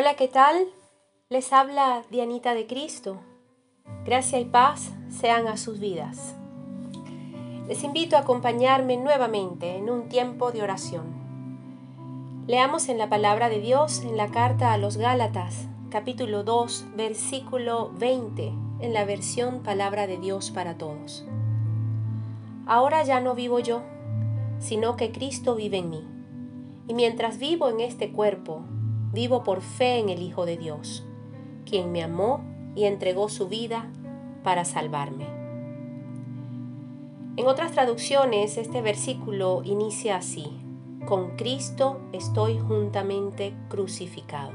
Hola, ¿qué tal? Les habla Dianita de Cristo. Gracia y paz sean a sus vidas. Les invito a acompañarme nuevamente en un tiempo de oración. Leamos en la palabra de Dios en la carta a los Gálatas, capítulo 2, versículo 20, en la versión Palabra de Dios para Todos. Ahora ya no vivo yo, sino que Cristo vive en mí. Y mientras vivo en este cuerpo, vivo por fe en el Hijo de Dios, quien me amó y entregó su vida para salvarme. En otras traducciones, este versículo inicia así, con Cristo estoy juntamente crucificado.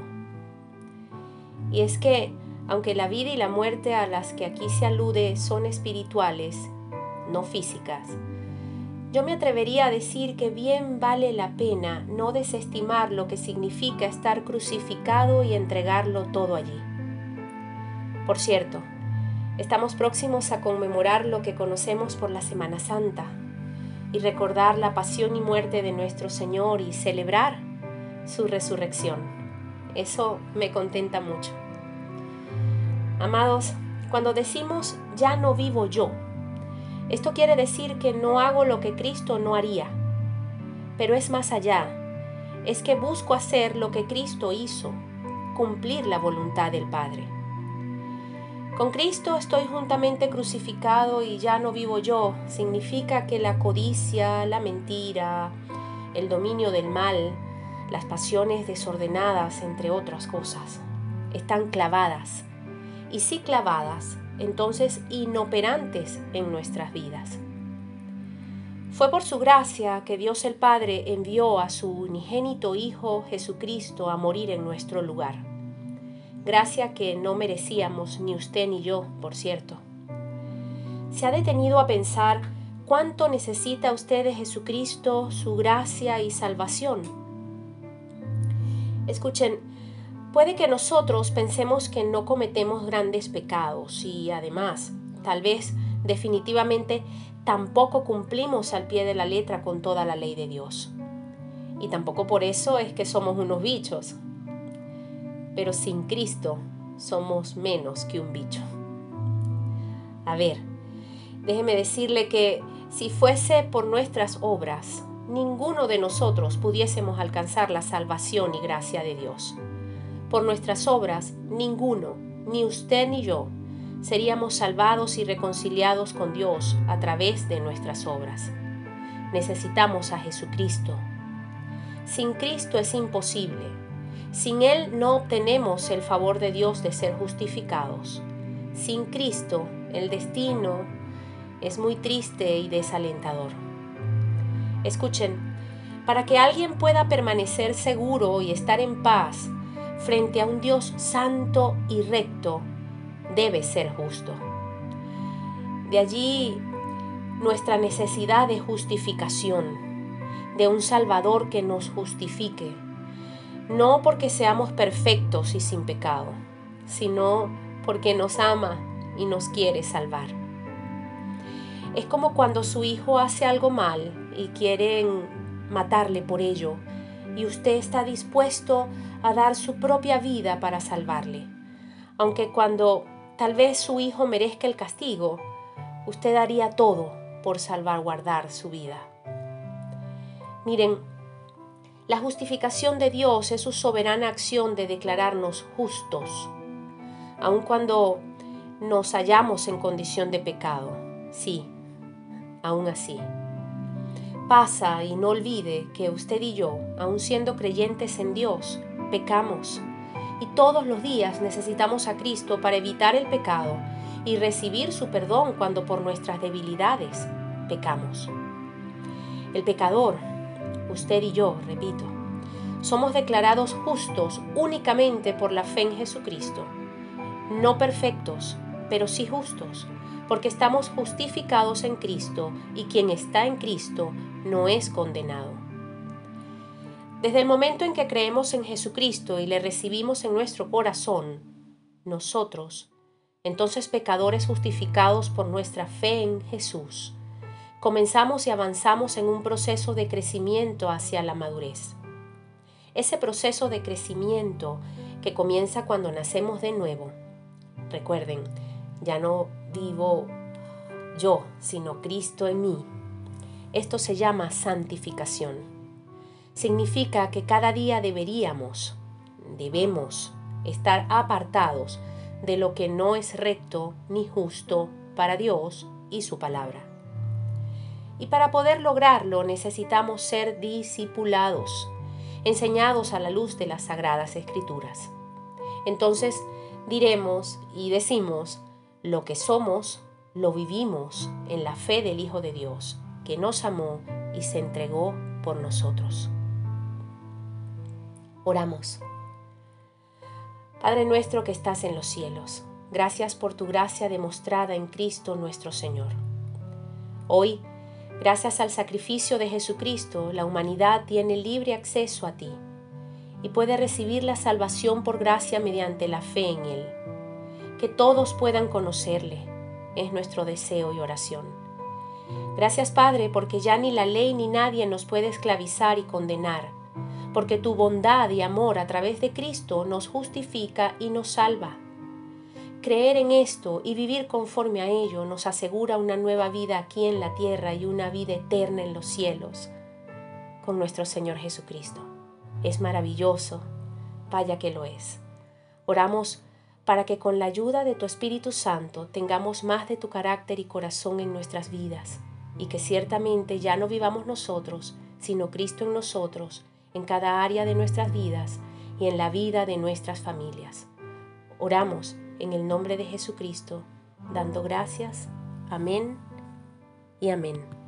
Y es que, aunque la vida y la muerte a las que aquí se alude son espirituales, no físicas, yo me atrevería a decir que bien vale la pena no desestimar lo que significa estar crucificado y entregarlo todo allí. Por cierto, estamos próximos a conmemorar lo que conocemos por la Semana Santa y recordar la pasión y muerte de nuestro Señor y celebrar su resurrección. Eso me contenta mucho. Amados, cuando decimos ya no vivo yo, esto quiere decir que no hago lo que Cristo no haría, pero es más allá. Es que busco hacer lo que Cristo hizo, cumplir la voluntad del Padre. Con Cristo estoy juntamente crucificado y ya no vivo yo. Significa que la codicia, la mentira, el dominio del mal, las pasiones desordenadas, entre otras cosas, están clavadas. Y si clavadas, entonces inoperantes en nuestras vidas. Fue por su gracia que Dios el Padre envió a su unigénito Hijo Jesucristo a morir en nuestro lugar. Gracia que no merecíamos ni usted ni yo, por cierto. ¿Se ha detenido a pensar cuánto necesita usted de Jesucristo, su gracia y salvación? Escuchen, Puede que nosotros pensemos que no cometemos grandes pecados y además, tal vez definitivamente tampoco cumplimos al pie de la letra con toda la ley de Dios. Y tampoco por eso es que somos unos bichos. Pero sin Cristo somos menos que un bicho. A ver, déjeme decirle que si fuese por nuestras obras, ninguno de nosotros pudiésemos alcanzar la salvación y gracia de Dios. Por nuestras obras, ninguno, ni usted ni yo, seríamos salvados y reconciliados con Dios a través de nuestras obras. Necesitamos a Jesucristo. Sin Cristo es imposible. Sin Él no obtenemos el favor de Dios de ser justificados. Sin Cristo, el destino es muy triste y desalentador. Escuchen, para que alguien pueda permanecer seguro y estar en paz frente a un Dios santo y recto, debe ser justo. De allí nuestra necesidad de justificación, de un Salvador que nos justifique, no porque seamos perfectos y sin pecado, sino porque nos ama y nos quiere salvar. Es como cuando su hijo hace algo mal y quieren matarle por ello, y usted está dispuesto a dar su propia vida para salvarle. Aunque cuando tal vez su hijo merezca el castigo, usted daría todo por salvaguardar su vida. Miren, la justificación de Dios es su soberana acción de declararnos justos, aun cuando nos hallamos en condición de pecado. Sí, aún así. Pasa y no olvide que usted y yo, aun siendo creyentes en Dios, pecamos y todos los días necesitamos a Cristo para evitar el pecado y recibir su perdón cuando por nuestras debilidades pecamos. El pecador, usted y yo, repito, somos declarados justos únicamente por la fe en Jesucristo, no perfectos, pero sí justos, porque estamos justificados en Cristo y quien está en Cristo no es condenado. Desde el momento en que creemos en Jesucristo y le recibimos en nuestro corazón, nosotros, entonces pecadores justificados por nuestra fe en Jesús, comenzamos y avanzamos en un proceso de crecimiento hacia la madurez. Ese proceso de crecimiento que comienza cuando nacemos de nuevo. Recuerden, ya no vivo yo, sino Cristo en mí. Esto se llama santificación. Significa que cada día deberíamos, debemos estar apartados de lo que no es recto ni justo para Dios y su palabra. Y para poder lograrlo necesitamos ser discipulados, enseñados a la luz de las sagradas escrituras. Entonces diremos y decimos, lo que somos, lo vivimos en la fe del Hijo de Dios, que nos amó y se entregó por nosotros. Oramos. Padre nuestro que estás en los cielos, gracias por tu gracia demostrada en Cristo nuestro Señor. Hoy, gracias al sacrificio de Jesucristo, la humanidad tiene libre acceso a ti y puede recibir la salvación por gracia mediante la fe en Él. Que todos puedan conocerle, es nuestro deseo y oración. Gracias Padre, porque ya ni la ley ni nadie nos puede esclavizar y condenar porque tu bondad y amor a través de Cristo nos justifica y nos salva. Creer en esto y vivir conforme a ello nos asegura una nueva vida aquí en la tierra y una vida eterna en los cielos con nuestro Señor Jesucristo. Es maravilloso, vaya que lo es. Oramos para que con la ayuda de tu Espíritu Santo tengamos más de tu carácter y corazón en nuestras vidas y que ciertamente ya no vivamos nosotros, sino Cristo en nosotros, en cada área de nuestras vidas y en la vida de nuestras familias. Oramos en el nombre de Jesucristo, dando gracias. Amén y amén.